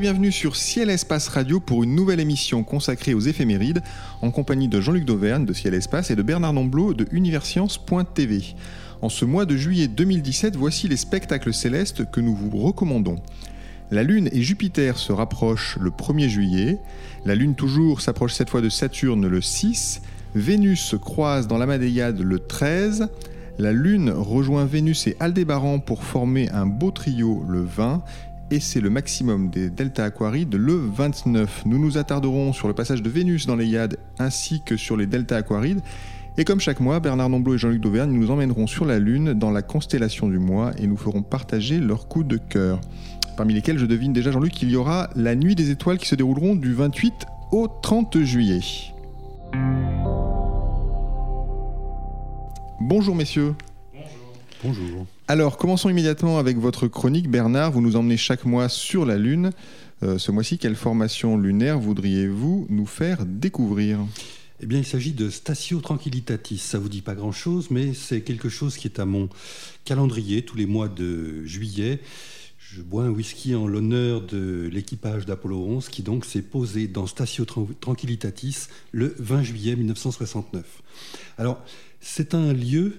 Bienvenue sur Ciel Espace Radio pour une nouvelle émission consacrée aux éphémérides en compagnie de Jean-Luc Dauvergne de Ciel Espace et de Bernard Nomblot de Universcience.tv. En ce mois de juillet 2017, voici les spectacles célestes que nous vous recommandons. La Lune et Jupiter se rapprochent le 1er juillet, la Lune toujours s'approche cette fois de Saturne le 6, Vénus se croise dans l'Amadéade le 13, la Lune rejoint Vénus et Aldébaran pour former un beau trio le 20 et c'est le maximum des delta aquarides le 29. Nous nous attarderons sur le passage de Vénus dans les Yades ainsi que sur les delta aquarides. Et comme chaque mois, Bernard Nomblot et Jean-Luc Dauvergne nous emmèneront sur la Lune dans la constellation du mois et nous ferons partager leurs coups de cœur. Parmi lesquels je devine déjà Jean-Luc qu'il y aura la nuit des étoiles qui se dérouleront du 28 au 30 juillet. Bonjour messieurs. Bonjour. Alors, commençons immédiatement avec votre chronique. Bernard, vous nous emmenez chaque mois sur la Lune. Euh, ce mois-ci, quelle formation lunaire voudriez-vous nous faire découvrir? Eh bien, il s'agit de Statio Tranquillitatis. Ça vous dit pas grand-chose, mais c'est quelque chose qui est à mon calendrier tous les mois de juillet. Je bois un whisky en l'honneur de l'équipage d'Apollo 11 qui donc s'est posé dans Statio Tranquillitatis le 20 juillet 1969. Alors, c'est un lieu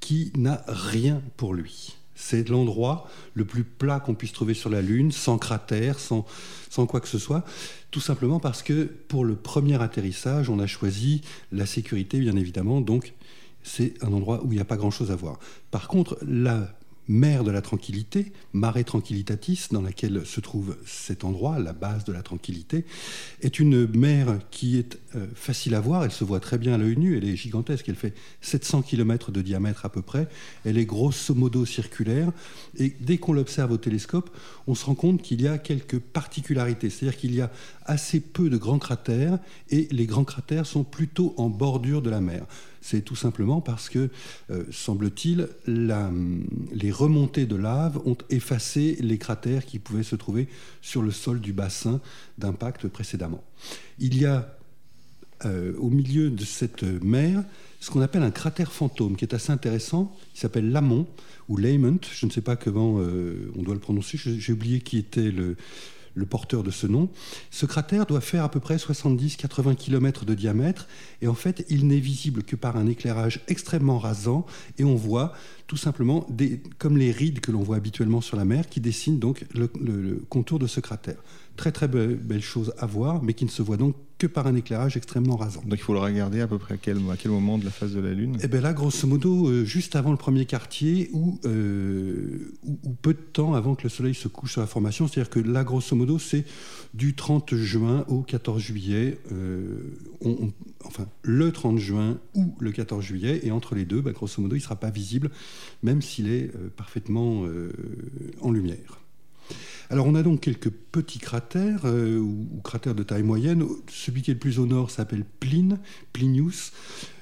qui n'a rien pour lui. C'est l'endroit le plus plat qu'on puisse trouver sur la Lune, sans cratère, sans, sans quoi que ce soit, tout simplement parce que pour le premier atterrissage, on a choisi la sécurité, bien évidemment, donc c'est un endroit où il n'y a pas grand-chose à voir. Par contre, la mer de la tranquillité, Mare Tranquillitatis, dans laquelle se trouve cet endroit, la base de la tranquillité, est une mer qui est euh, facile à voir. Elle se voit très bien à l'œil nu. Elle est gigantesque. Elle fait 700 km de diamètre à peu près. Elle est grosso modo circulaire. Et dès qu'on l'observe au télescope, on se rend compte qu'il y a quelques particularités. C'est-à-dire qu'il y a assez peu de grands cratères et les grands cratères sont plutôt en bordure de la mer. C'est tout simplement parce que, euh, semble-t-il, les remontées de lave ont effacé les cratères qui pouvaient se trouver sur le sol du bassin d'impact précédemment. Il y a euh, au milieu de cette mer ce qu'on appelle un cratère fantôme, qui est assez intéressant. Il s'appelle Lamont, ou Lamont, je ne sais pas comment euh, on doit le prononcer, j'ai oublié qui était le, le porteur de ce nom. Ce cratère doit faire à peu près 70-80 km de diamètre et en fait il n'est visible que par un éclairage extrêmement rasant et on voit tout simplement des, comme les rides que l'on voit habituellement sur la mer qui dessinent donc le, contour de ce cratère. Très très belle, chose à voir mais qui ne se voit donc que par un éclairage extrêmement rasant. Donc il faut le regarder à peu près à quel, à quel moment de la phase de la Lune? Eh bien là, grosso modo, euh, juste avant le premier quartier euh, ou, ou, peu de temps avant que le Soleil se couche sur la formation. C'est-à-dire que là, grosso modo, c'est du 30 juin au 14 juillet. Euh, enfin, le 30 juin ou le 14 juillet. Et entre les deux, bah, grosso modo, il ne sera pas visible, même s'il est parfaitement en lumière. Alors on a donc quelques petits cratères euh, ou, cratères de taille moyenne. Celui qui est le plus au nord s'appelle Pline, Plinius.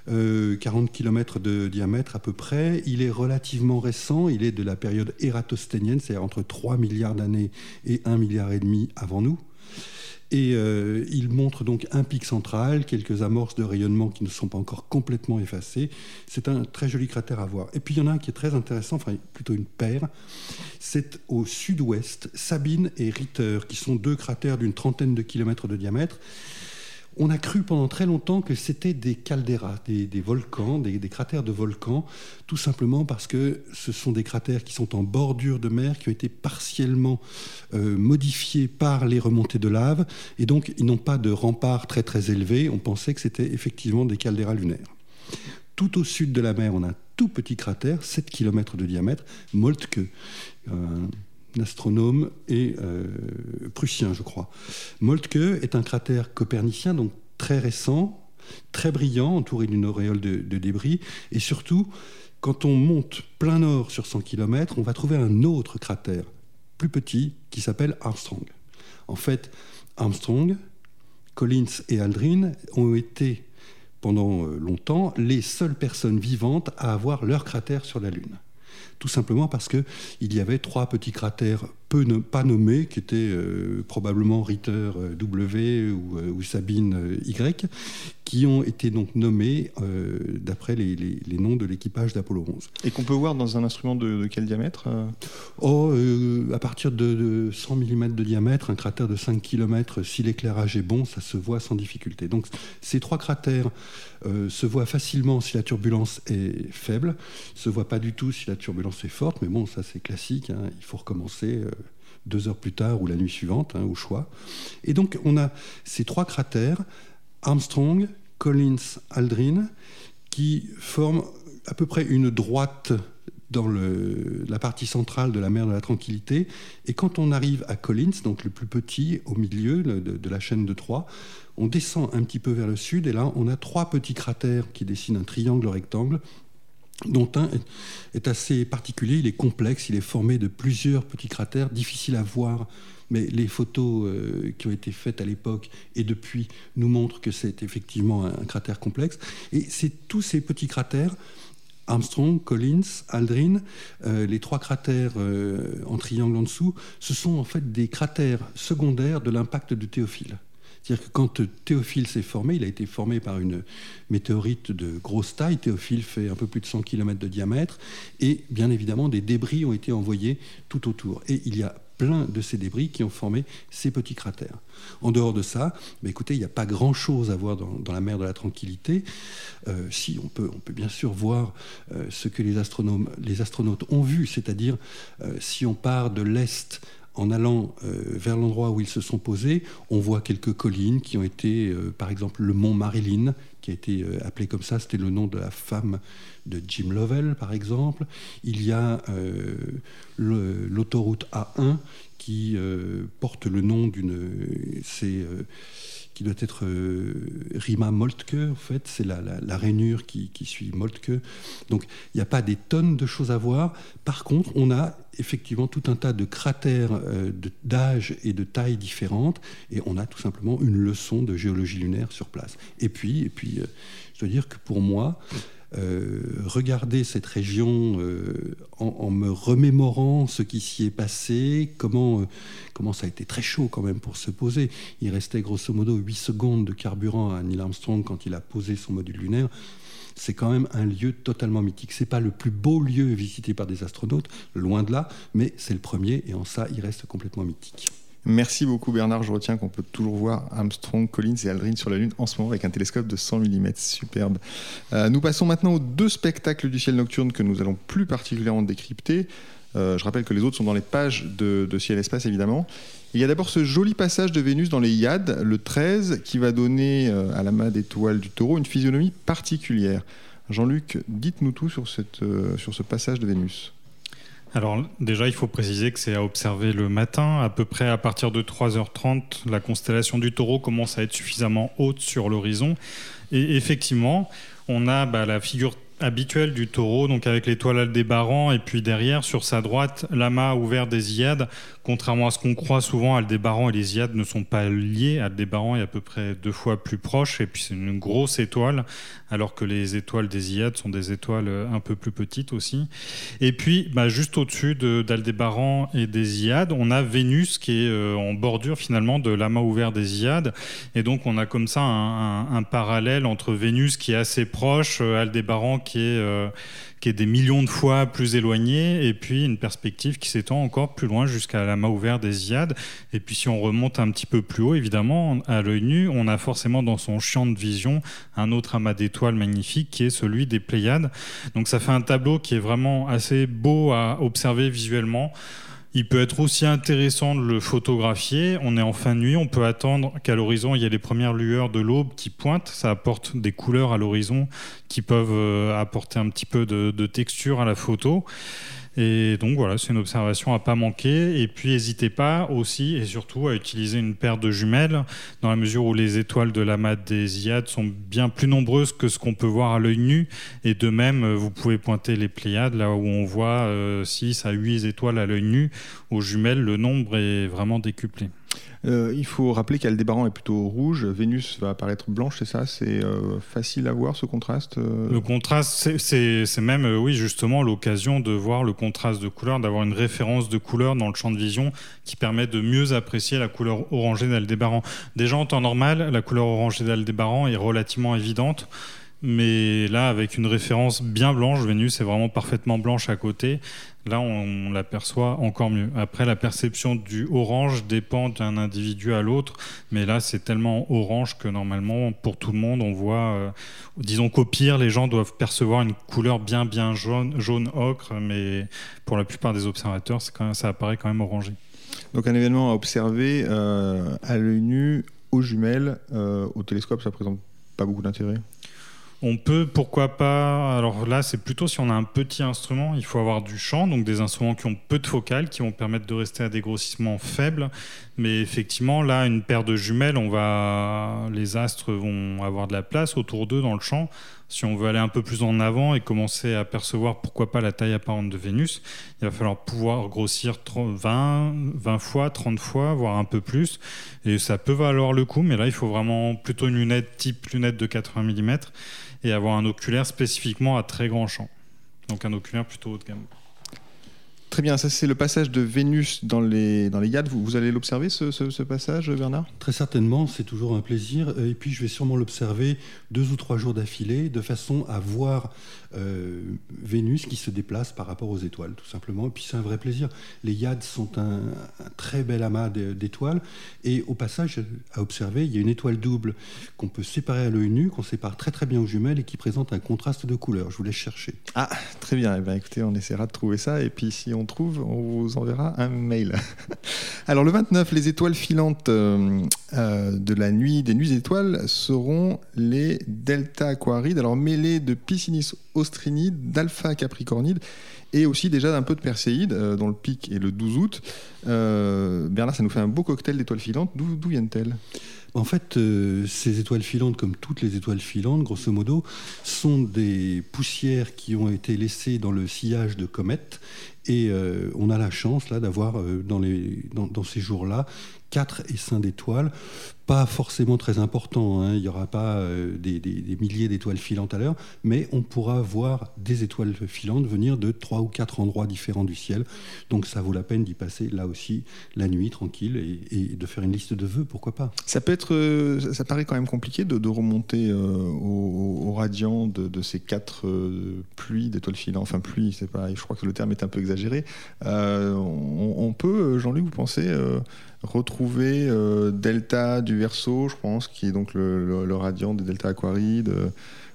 40 euh, km de diamètre à peu près. Il est relativement récent, il est de la période ératosténienne, c'est-à-dire entre 3 milliards d'années et 1 milliard et demi avant nous. Et euh, il montre donc un pic central, quelques amorces de rayonnement qui ne sont pas encore complètement effacées. C'est un très joli cratère à voir. Et puis il y en a un qui est très intéressant, enfin plutôt une paire. C'est au sud-ouest, Sabine et Ritter, qui sont deux cratères d'une trentaine de kilomètres de diamètre. On a cru pendant très longtemps que c'était des caldeiras, des, volcans, des, cratères de volcans, tout simplement parce que ce sont des cratères qui sont en bordure de mer, qui ont été partiellement euh, modifiés par les remontées de lave, et donc ils n'ont pas de rempart très très élevé. On pensait que c'était effectivement des caldeiras lunaires. Tout au sud de la mer, on a un tout petit cratère, 7 km de diamètre, Moltke astronome et euh, prussien, je crois. Moltke est un cratère copernicien, donc très récent, très brillant, entouré d'une auréole de, débris, et surtout, quand on monte plein nord sur 100 km, on va trouver un autre cratère, plus petit, qui s'appelle Armstrong. En fait, Armstrong, Collins et Aldrin ont été pendant euh, longtemps les seules personnes vivantes à avoir leur cratère sur la Lune tout simplement parce qu'il y avait trois petits cratères pas nommés, qui étaient euh, probablement Ritter euh, W ou, euh, Sabine Y, qui ont été donc nommés d'après les, noms de l'équipage d'Apollo 11. Et qu'on peut voir dans un instrument de, quel diamètre oh, À partir de, 100 mm de diamètre, un cratère de 5 km, si l'éclairage est bon, ça se voit sans difficulté. Donc ces trois cratères se voient facilement si la turbulence est faible, se voient pas du tout si la turbulence est forte, mais bon, ça c'est classique, hein. il faut recommencer deux heures plus tard ou la nuit suivante, hein, au choix. Et donc on a ces trois cratères, Armstrong, Collins, Aldrin, qui forment à peu près une droite dans la partie centrale de la mer de la Tranquillité. Et quand on arrive à Collins, donc le plus petit, au milieu de, la chaîne de Troie, on descend un petit peu vers le sud et là on a trois petits cratères qui dessinent un triangle rectangle dont un est assez particulier, il est complexe, il est formé de plusieurs petits cratères, difficiles à voir, mais les photos euh, qui ont été faites à l'époque et depuis nous montrent que c'est effectivement un, cratère complexe. Et c'est tous ces petits cratères, Armstrong, Collins, Aldrin, euh, les trois cratères euh, en triangle en dessous, ce sont en fait des cratères secondaires de l'impact de Théophile. C'est-à-dire que quand Théophile s'est formé, il a été formé par une météorite de grosse taille. Théophile fait un peu plus de 100 km de diamètre. Et bien évidemment, des débris ont été envoyés tout autour. Et il y a plein de ces débris qui ont formé ces petits cratères. En dehors de ça, bah écoutez, il n'y a pas grand-chose à voir dans, la mer de la Tranquillité. Euh, si, on peut, bien sûr voir euh, ce que les astronautes ont vu, c'est-à-dire euh, si on part de l'Est en allant euh, vers l'endroit où ils se sont posés, on voit quelques collines qui ont été, euh, par exemple, le mont Marilyn, qui a été euh, appelé comme ça, c'était le nom de la femme de Jim Lovell, par exemple. Il y a l'autoroute A1 qui porte le nom d'une qui doit être euh, Rima Moltke, en fait, c'est la, la, rainure qui, suit Moltke. Donc il n'y a pas des tonnes de choses à voir. Par contre, on a effectivement tout un tas de cratères euh, d'âge et de taille différentes, et on a tout simplement une leçon de géologie lunaire sur place. Et puis, et puis euh, je dois dire que pour moi, euh, regarder cette région euh, en, me remémorant ce qui s'y est passé, comment, euh, comment ça a été très chaud quand même pour se poser. Il restait grosso modo 8 secondes de carburant à Neil Armstrong quand il a posé son module lunaire. C'est quand même un lieu totalement mythique. C'est pas le plus beau lieu visité par des astronautes, loin de là, mais c'est le premier et en ça, il reste complètement mythique. Merci beaucoup Bernard. Je retiens qu'on peut toujours voir Armstrong, Collins et Aldrin sur la Lune en ce moment avec un télescope de 100 mm. Superbe. Euh, nous passons maintenant aux deux spectacles du ciel nocturne que nous allons plus particulièrement décrypter. Euh, je rappelle que les autres sont dans les pages de, Ciel Espace évidemment. Il y a d'abord ce joli passage de Vénus dans les Iades, le 13, qui va donner euh, à la main d'étoile du taureau une physionomie particulière. Jean-Luc, dites-nous tout sur, cette, sur ce passage de Vénus. Alors déjà, il faut préciser que c'est à observer le matin, à peu près à partir de 3h30, la constellation du taureau commence à être suffisamment haute sur l'horizon. Et effectivement, on a bah, la figure habituelle du taureau, donc avec l'étoile Aldébaran, et puis derrière, sur sa droite, l'amas ouvert des Iades, contrairement à ce qu'on croit souvent, Aldébaran et les Iades ne sont pas liés. Aldébaran est à peu près deux fois plus proche, et puis c'est une grosse étoile, alors que les étoiles des Iades sont des étoiles un peu plus petites aussi. Et puis, bah, juste au-dessus d'Aldébaran et des Iades, on a Vénus qui est euh, en bordure finalement de l'amas ouvert des Iades, et donc on a comme ça un, parallèle entre Vénus qui est assez proche, euh, Aldébaran qui est, euh, qui est des millions de fois plus éloigné, et puis une perspective qui s'étend encore plus loin jusqu'à la main ouverte des Iades. Et puis si on remonte un petit peu plus haut, évidemment, à l'œil nu, on a forcément dans son champ de vision un autre amas d'étoiles magnifique qui est celui des Pléiades. Donc ça fait un tableau qui est vraiment assez beau à observer visuellement. Il peut être aussi intéressant de le photographier. On est en fin de nuit, on peut attendre qu'à l'horizon, il y ait les premières lueurs de l'aube qui pointent. Ça apporte des couleurs à l'horizon qui peuvent euh, apporter un petit peu de, texture à la photo. Et donc voilà, c'est une observation à pas manquer. Et puis n'hésitez pas aussi et surtout à utiliser une paire de jumelles dans la mesure où les étoiles de l'amas des Iades sont bien plus nombreuses que ce qu'on peut voir à l'œil nu. Et de même, vous pouvez pointer les Pléiades là où on voit 6 à 8 étoiles à l'œil nu. Aux jumelles, le nombre est vraiment décuplé. Euh, il faut rappeler qu'Aldébaran est plutôt rouge, Vénus va apparaître blanche, c'est ça? C'est euh, facile à voir ce contraste euh? Le contraste, c'est même, oui, justement, l'occasion de voir le contraste de couleur, d'avoir une référence de couleur dans le champ de vision qui permet de mieux apprécier la couleur orangée d'Aldébaran. Déjà, en temps normal, la couleur orangée d'Aldébaran est relativement évidente. Mais là, avec une référence bien blanche, Vénus est vraiment parfaitement blanche à côté. Là, on, l'aperçoit encore mieux. Après, la perception du orange dépend d'un individu à l'autre, mais là, c'est tellement orange que normalement, pour tout le monde, on voit, euh, disons qu'au pire, les gens doivent percevoir une couleur bien, bien jaune, jaune ocre, mais pour la plupart des observateurs, ça apparaît quand même orangé. Donc, un événement à observer euh, à l'œil nu, aux jumelles, euh, au télescope, ça présente pas beaucoup d'intérêt? On peut, pourquoi pas. Alors là, c'est plutôt si on a un petit instrument, il faut avoir du champ, donc des instruments qui ont peu de focales, qui vont permettre de rester à des grossissements faibles. Mais effectivement, là, une paire de jumelles, on va, les astres vont avoir de la place autour d'eux dans le champ. Si on veut aller un peu plus en avant et commencer à percevoir pourquoi pas la taille apparente de Vénus, il va falloir pouvoir grossir 20, 20 fois, 30 fois, voire un peu plus. Et ça peut valoir le coup, mais là, il faut vraiment plutôt une lunette type lunette de 80 mm et avoir un oculaire spécifiquement à très grand champ. Donc un oculaire plutôt haut de gamme. Très bien, ça c'est le passage de Vénus dans les, dans les Yades. Vous, vous allez l'observer ce, ce, passage, Bernard? Très certainement, c'est toujours un plaisir. Et puis je vais sûrement l'observer deux ou trois jours d'affilée, de façon à voir euh, Vénus qui se déplace par rapport aux étoiles, tout simplement. Et puis c'est un vrai plaisir. Les Yades sont un, très bel amas d'étoiles. Et au passage, à observer, il y a une étoile double qu'on peut séparer à l'œil nu, qu'on sépare très très bien aux jumelles et qui présente un contraste de couleurs. Je vous laisse chercher. Ah, très bien. Eh bien écoutez, on essaiera de trouver ça. Et puis si on trouve, on vous enverra un mail. Alors le 29, les étoiles filantes euh, euh, de la nuit des nuits étoiles seront les Delta Aquarides, alors mêlées de Piscinis austrinide, d'Alpha Capricornide et aussi déjà d'un peu de Perséide, euh, dont le pic est le 12 août. Bernard, ça nous fait un beau cocktail d'étoiles filantes. D'où viennent-elles? En fait, ces étoiles filantes, comme toutes les étoiles filantes, grosso modo, sont des poussières qui ont été laissées dans le sillage de comètes et euh, on a la chance là d'avoir euh, dans, dans, ces jours-là 4 et 5 d'étoiles pas forcément très important. Hein. Il n'y aura pas euh, des, milliers d'étoiles filantes à l'heure, mais on pourra voir des étoiles filantes venir de trois ou quatre endroits différents du ciel. Donc ça vaut la peine d'y passer là aussi la nuit tranquille et, de faire une liste de vœux, pourquoi pas. Ça peut être, euh, ça paraît quand même compliqué de, remonter euh, au, radiant de, ces quatre pluies d'étoiles filantes. Enfin pluie, je crois que le terme est un peu exagéré. on, peut, Jean-Luc, vous pensez retrouver delta du Verseau, je pense, qui est donc le, radiant des delta aquarides, euh,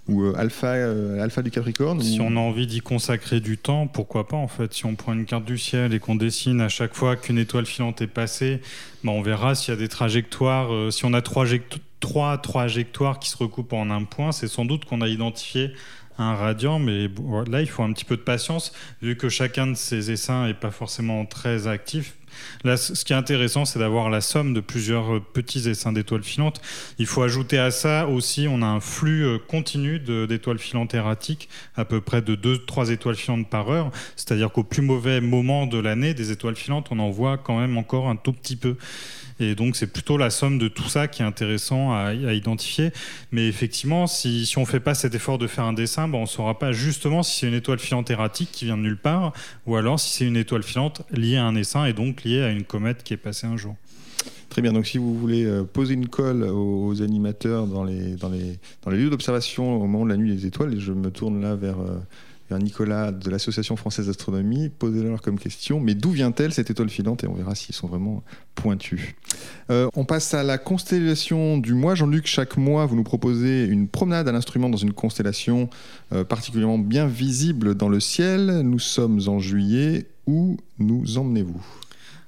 ou euh, alpha, euh, alpha du Capricorne. Si on a envie d'y consacrer du temps, pourquoi pas en fait Si on prend une carte du ciel et qu'on dessine à chaque fois qu'une étoile filante est passée, bah, on verra s'il y a des trajectoires. si on a trois, trois trajectoires qui se recoupent en un point, c'est sans doute qu'on a identifié un radiant, mais là, il faut un petit peu de patience, vu que chacun de ces essaims n'est pas forcément très actif. Là, ce qui est intéressant, c'est d'avoir la somme de plusieurs euh, petits essaims d'étoiles filantes. Il faut ajouter à ça aussi, on a un flux euh, continu d'étoiles filantes erratiques, à peu près de 2-3 étoiles filantes par heure. C'est-à-dire qu'au plus mauvais moment de l'année, des étoiles filantes, on en voit quand même encore un tout petit peu. Et donc, c'est plutôt la somme de tout ça qui est intéressant à, identifier. Mais effectivement, si, on ne fait pas cet effort de faire un dessin, ben, on ne saura pas justement si c'est une étoile filante erratique qui vient de nulle part, ou alors si c'est une étoile filante liée à un essaim et donc liée à une comète qui est passée un jour. Très bien, donc si vous voulez euh, poser une colle aux animateurs dans les, dans les, dans les lieux d'observation au moment de la nuit des étoiles, je me tourne là vers... Nicolas de l'Association française d'astronomie. Posez-leur comme question, mais d'où vient-elle cette étoile filante Et on verra s'ils sont vraiment pointus. Euh, on passe à la constellation du mois. Jean-Luc, chaque mois, vous nous proposez une promenade à l'instrument dans une constellation euh, particulièrement bien visible dans le ciel. Nous sommes en juillet. Où nous emmenez-vous?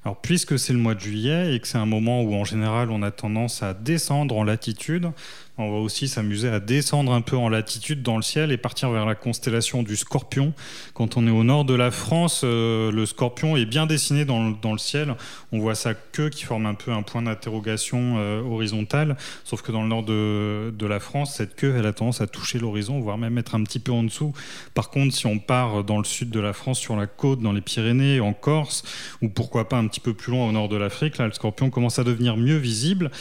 Alors, puisque c'est le mois de juillet et que c'est un moment où en général on a tendance à descendre en latitude, On va aussi s'amuser à descendre un peu en latitude dans le ciel et partir vers la constellation du Scorpion. Quand on est au nord de la France, euh, le Scorpion est bien dessiné dans le, dans le, ciel. On voit sa queue qui forme un peu un point d'interrogation euh, horizontal. Sauf que dans le nord de, de, la France, cette queue, elle a tendance à toucher l'horizon, voire même être un petit peu en dessous. Par contre, si on part dans le sud de la France, sur la côte, dans les Pyrénées, en Corse, ou pourquoi pas un petit peu plus loin au nord de l'Afrique, là, le Scorpion commence à devenir mieux visible.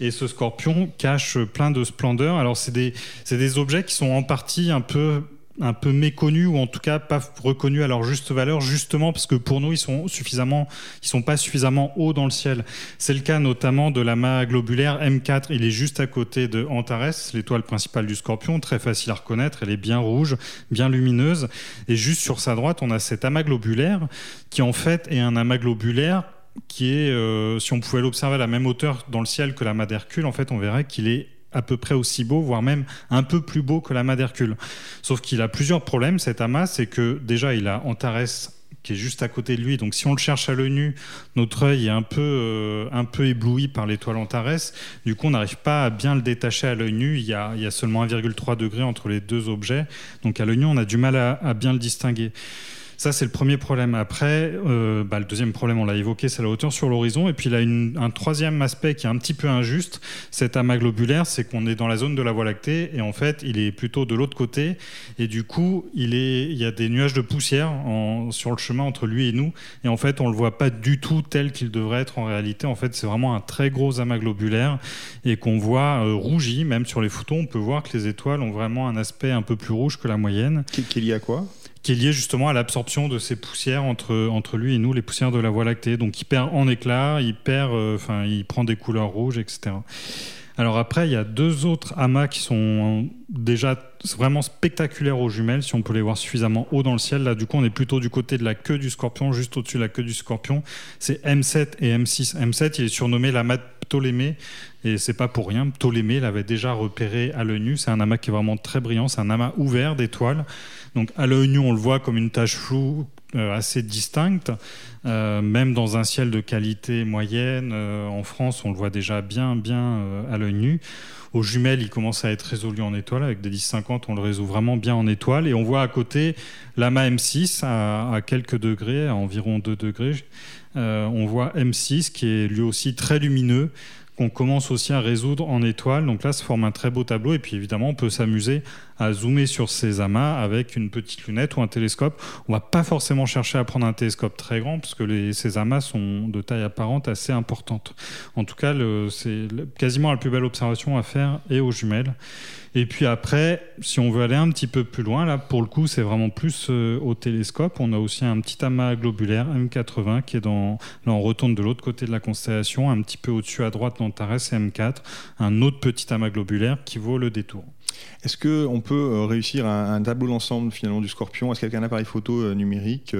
Et ce Scorpion cache plein de splendeur. Alors c'est des, des objets qui sont en partie un peu un peu méconnus ou en tout cas pas reconnus à leur juste valeur justement parce que pour nous ils sont suffisamment ils sont pas suffisamment hauts dans le ciel. C'est le cas notamment de la l'amas globulaire M4, il est juste à côté de Antares, l'étoile principale du Scorpion, très facile à reconnaître, elle est bien rouge, bien lumineuse et juste sur sa droite, on a cet amas globulaire qui en fait est un amas globulaire qui est, euh, si on pouvait l'observer à la même hauteur dans le ciel que l'amas d'Hercule, en fait, on verrait qu'il est à peu près aussi beau, voire même un peu plus beau que l'amas d'Hercule. Sauf qu'il a plusieurs problèmes, cet amas, c'est que déjà, il a Antares qui est juste à côté de lui. Donc si on le cherche à l'œil nu, notre œil est un peu, euh, un peu ébloui par l'étoile Antares. Du coup, on n'arrive pas à bien le détacher à l'œil nu. Il y, a, il y a seulement 1,3 degré entre les deux objets. Donc à l'œil nu, on a du mal à, à bien le distinguer. Ça, c'est le premier problème. Après, euh, bah, le deuxième problème, on l'a évoqué, c'est la hauteur sur l'horizon. Et puis, il a une, un troisième aspect qui est un petit peu injuste. Cet amas globulaire, c'est qu'on est dans la zone de la Voie lactée et en fait, il est plutôt de l'autre côté. Et du coup, il, y a des nuages de poussière sur le chemin entre lui et nous. Et en fait, on le voit pas du tout tel qu'il devrait être en réalité. En fait, c'est vraiment un très gros amas globulaire et qu'on voit euh, rougi. Même sur les photos, on peut voir que les étoiles ont vraiment un aspect un peu plus rouge que la moyenne. Qui est lié à quoi? Qui est lié justement à l'absorption de ces poussières entre, entre lui et nous, les poussières de la Voie lactée. Donc il perd en éclat, il perd, euh, enfin, il prend des couleurs rouges, etc. Alors après, il y a deux autres amas qui sont déjà vraiment spectaculaires aux jumelles, si on peut les voir suffisamment haut dans le ciel. Là, du coup, on est plutôt du côté de la queue du scorpion, juste au-dessus de la queue du scorpion. C'est M7 et M6. M7, il est surnommé l'amas de Ptolémée, et c'est pas pour rien. Ptolémée l'avait déjà repéré à l'œil nu. C'est un amas qui est vraiment très brillant. C'est un amas ouvert d'étoiles. Donc à l'œil nu, on le voit comme une tache floue assez distincte, euh, même dans un ciel de qualité moyenne. Euh, en France, on le voit déjà bien, bien à l'œil nu. Aux jumelles, il commence à être résolu en étoile. Avec des 10-50, on le résout vraiment bien en étoile. Et on voit à côté l'amas M6 à, à, quelques degrés, à environ 2 degrés. on voit M6 qui est lui aussi très lumineux qu'on commence aussi à résoudre en étoile. Donc là, ça forme un très beau tableau. Et puis évidemment, on peut s'amuser à zoomer sur ces amas avec une petite lunette ou un télescope. On va pas forcément chercher à prendre un télescope très grand parce que les, ces amas sont de taille apparente assez importante. En tout cas, c'est quasiment la plus belle observation à faire et aux jumelles. Et puis après, si on veut aller un petit peu plus loin, là, pour le coup, c'est vraiment plus euh, au télescope. On a aussi un petit amas globulaire M80 qui est dans. Là, on retourne de l'autre côté de la constellation, un petit peu au-dessus à droite d'Antares et M4, un autre petit amas globulaire qui vaut le détour. Est-ce qu'on peut euh, réussir un, un tableau d'ensemble finalement du scorpion? Est-ce qu'avec un appareil photo euh, numérique,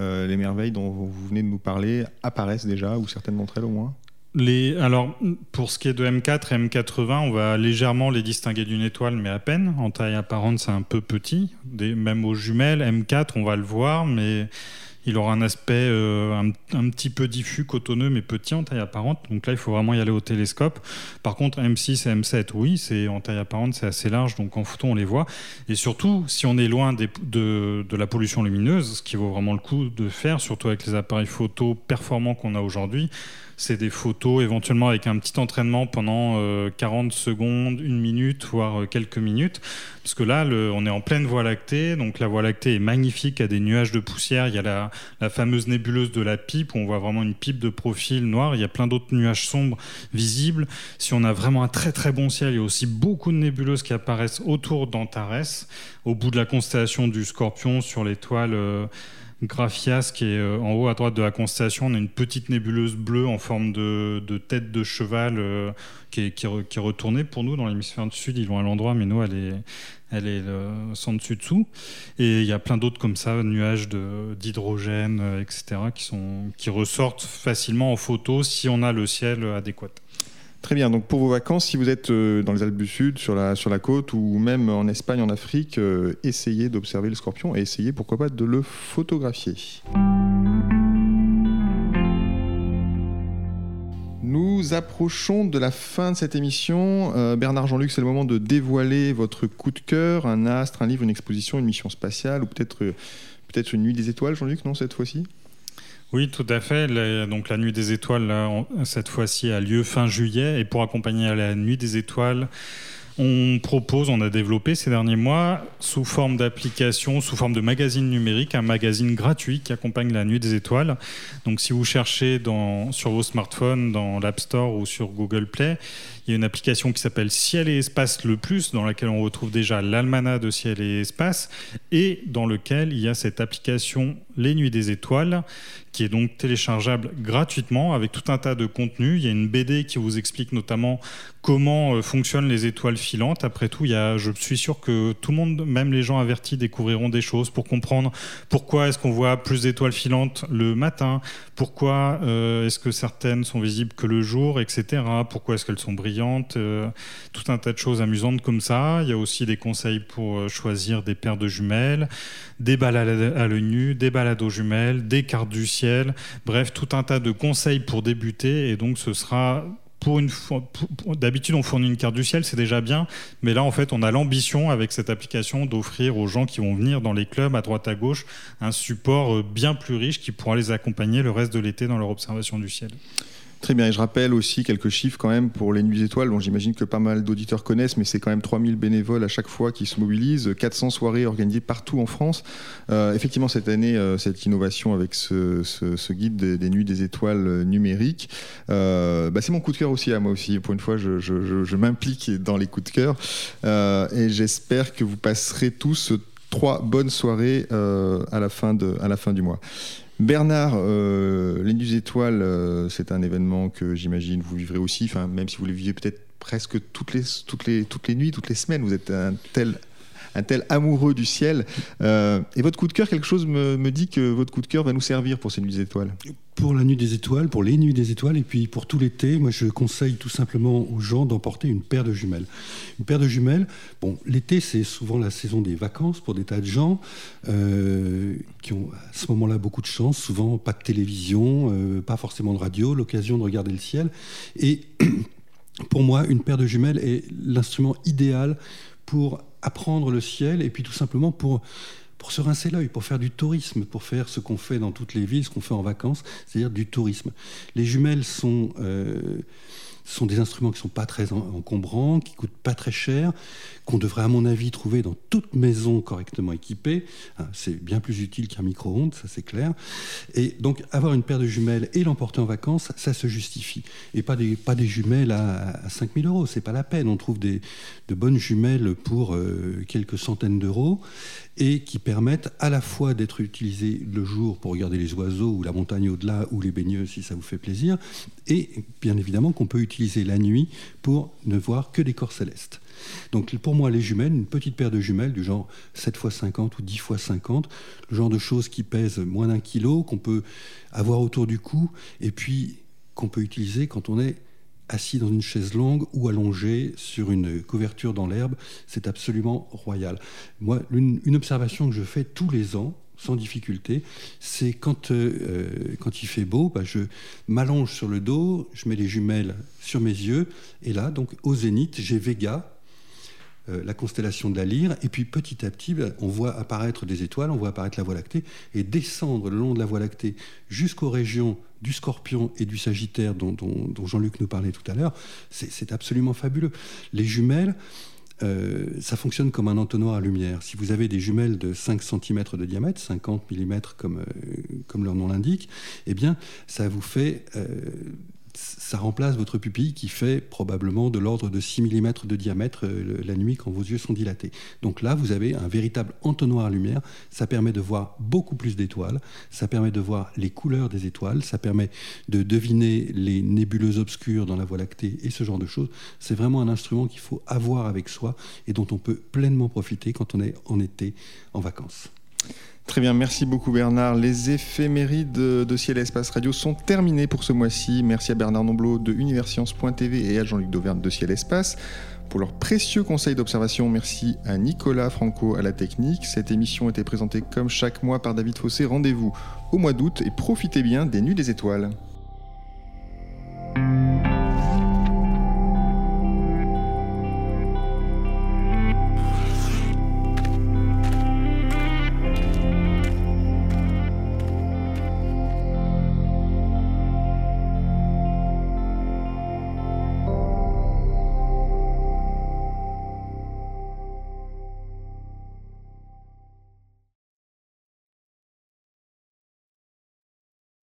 les merveilles dont vous venez de nous parler apparaissent déjà, ou certaines d'entre elles au moins? Alors, pour ce qui est de M4 et M80, on va légèrement les distinguer d'une étoile, mais à peine. En taille apparente, c'est un peu petit. Des, même aux jumelles, M4, on va le voir, mais il aura un aspect euh, un, petit peu diffus, cotonneux, mais petit en taille apparente. Donc là, il faut vraiment y aller au télescope. Par contre, M6 et M7, oui, c'est en taille apparente, c'est assez large, donc en photo, on les voit. Et surtout, si on est loin de, de, la pollution lumineuse, ce qui vaut vraiment le coup de faire, surtout avec les appareils photo performants qu'on a aujourd'hui, c'est des photos éventuellement avec un petit entraînement pendant 40 euh, secondes, une minute, voire euh, quelques minutes. Parce que là, on est en pleine Voie lactée, donc la Voie lactée est magnifique, il y a des nuages de poussière, il y a la, la fameuse nébuleuse de la pipe, où on voit vraiment une pipe de profil noir, il y a plein d'autres nuages sombres visibles. Si on a vraiment un très très bon ciel, il y a aussi beaucoup de nébuleuses qui apparaissent autour d'Antares, au bout de la constellation du Scorpion, sur l'étoile... Euh, Graphias, qui est euh, en haut à droite de la constellation. On a une petite nébuleuse bleue en forme de, tête de cheval euh, qui, est, qui, est, retournée pour nous dans l'hémisphère du sud. Ils vont à l'endroit, mais nous, elle est, elle est euh, sans dessus-dessous. Et il y a plein d'autres comme ça, nuages d'hydrogène, etc., qui, sont, qui ressortent facilement en photo si on a le ciel adéquat. Très bien, donc pour vos vacances, si vous êtes euh, dans les Alpes du Sud, sur la, côte ou même en Espagne, en Afrique, euh, essayez d'observer le scorpion et essayez pourquoi pas de le photographier. Nous approchons de la fin de cette émission. Euh, Bernard Jean-Luc, c'est le moment de dévoiler votre coup de cœur, un astre, un livre, une exposition, une mission spatiale ou peut-être peut-être une nuit des étoiles, Jean-Luc, non, cette fois-ci? Oui, tout à fait. donc la Nuit des Étoiles, cette fois-ci, a lieu fin juillet. Et pour accompagner la Nuit des Étoiles, on propose, on a développé ces derniers mois, sous forme d'application, sous forme de magazine numérique, un magazine gratuit qui accompagne la Nuit des Étoiles. Donc si vous cherchez sur vos smartphones, dans l'App Store ou sur Google Play, il y a une application qui s'appelle Ciel et Espace le Plus, dans laquelle on retrouve déjà l'almanach de Ciel et Espace, et dans lequel il y a cette application Les Nuits des Étoiles, qui est donc téléchargeable gratuitement avec tout un tas de contenus. Il y a une BD qui vous explique notamment comment euh, fonctionnent les étoiles filantes. Après tout, il y a, je suis sûr que tout le monde, même les gens avertis, découvriront des choses pour comprendre pourquoi est-ce qu'on voit plus d'étoiles filantes le matin, pourquoi euh, est-ce que certaines sont visibles que le jour, etc. Pourquoi est-ce qu'elles sont brillantes, euh, tout un tas de choses amusantes comme ça. Il y a aussi des conseils pour choisir des paires de jumelles, des balades à l'œil nu, des balades aux jumelles, des cartes du ciel, bref, tout un tas de conseils pour débuter. Et donc, ce sera pour une d'habitude on fournit une carte du ciel, c'est déjà bien, mais là en fait on a l'ambition avec cette application d'offrir aux gens qui vont venir dans les clubs à droite à gauche un support euh, bien plus riche qui pourra les accompagner le reste de l'été dans leur observation du ciel. Très bien, et je rappelle aussi quelques chiffres quand même pour les Nuits Étoiles, dont j'imagine que pas mal d'auditeurs connaissent, mais c'est quand même 3000 bénévoles à chaque fois qui se mobilisent, 400 soirées organisées partout en France. Euh, effectivement, cette année, euh, cette innovation avec ce, guide des, Nuits des Étoiles euh, numériques, bah, c'est mon coup de cœur aussi à moi aussi. Pour une fois, je, m'implique dans les coups de cœur, et j'espère que vous passerez tous trois bonnes soirées à la fin du mois. Bernard, euh, les Nuits Étoiles, euh, c'est un événement que j'imagine vous vivrez aussi, même si vous le vivez peut-être presque toutes les, nuits, toutes les semaines, vous êtes un tel un tel amoureux du ciel. Euh, et votre coup de cœur, quelque chose me, me, dit que votre coup de cœur va nous servir pour ces nuits étoiles. Pour la nuit des étoiles, pour les nuits des étoiles, et puis pour tout l'été, moi je conseille tout simplement aux gens d'emporter une paire de jumelles. Une paire de jumelles, bon, l'été c'est souvent la saison des vacances pour des tas de gens euh, qui ont à ce moment-là beaucoup de chance, souvent pas de télévision, euh, pas forcément de radio, l'occasion de regarder le ciel. Et pour moi, une paire de jumelles est l'instrument idéal pour apprendre le ciel et puis tout simplement pour pour se rincer l'œil, pour faire du tourisme, pour faire ce qu'on fait dans toutes les villes, ce qu'on fait en vacances, c'est-à-dire du tourisme. Les jumelles sont euh, ce sont des instruments qui ne sont pas très encombrants, qui coûtent pas très cher, qu'on devrait à mon avis trouver dans toute maison correctement équipée. Hein, c'est bien plus utile qu'un micro-ondes, ça c'est clair. Et donc avoir une paire de jumelles et l'emporter en vacances, ça se justifie. Et pas des, pas des jumelles à, 5000 euros, c'est pas la peine. On trouve des, de bonnes jumelles pour euh, quelques centaines d'euros et qui permettent à la fois d'être utilisées le jour pour regarder les oiseaux ou la montagne au-delà ou les baigneuses si ça vous fait plaisir, et bien évidemment qu'on peut utiliser la nuit pour ne voir que des corps célestes. Donc pour moi, les jumelles, une petite paire de jumelles du genre 7 x 50 ou 10 x 50, le genre de choses qui pèsent moins d'un kilo, qu'on peut avoir autour du cou, et puis qu'on peut utiliser quand on est assis dans une chaise longue ou allongé sur une couverture dans l'herbe, c'est absolument royal. Moi, une, observation que je fais tous les ans, sans difficulté, c'est quand, euh, quand il fait beau, bah, je m'allonge sur le dos, je mets les jumelles sur mes yeux, et là, donc au zénith, j'ai Vega, euh, la constellation de la lyre, et puis petit à petit, bah, on voit apparaître des étoiles, on voit apparaître la Voie lactée, et descendre le long de la Voie lactée jusqu'aux régions du scorpion et du sagittaire dont, Jean-Luc nous parlait tout à l'heure, c'est absolument fabuleux. Les jumelles, euh, ça fonctionne comme un entonnoir à lumière. Si vous avez des jumelles de 5 cm de diamètre, 50 mm euh, comme leur nom l'indique, eh bien, ça vous fait ça remplace votre pupille qui fait probablement de l'ordre de 6 mm de diamètre euh, la nuit quand vos yeux sont dilatés. Donc là, vous avez un véritable entonnoir à lumière. Ça permet de voir beaucoup plus d'étoiles, ça permet de voir les couleurs des étoiles, ça permet de deviner les nébuleuses obscures dans la Voie lactée et ce genre de choses. C'est vraiment un instrument qu'il faut avoir avec soi et dont on peut pleinement profiter quand on est en été en vacances. Très bien, merci beaucoup Bernard. Les éphémérides de Ciel et Espace Radio sont terminées pour ce mois-ci. Merci à Bernard Nomblot de Universcience.tv et à Jean-Luc Dauvergne de Ciel et Espace pour leurs précieux conseils d'observation. Merci à Nicolas Franco à la technique. Cette émission était présentée comme chaque mois par David Fossé. Rendez-vous au mois d'août et profitez bien des Nuits des Étoiles.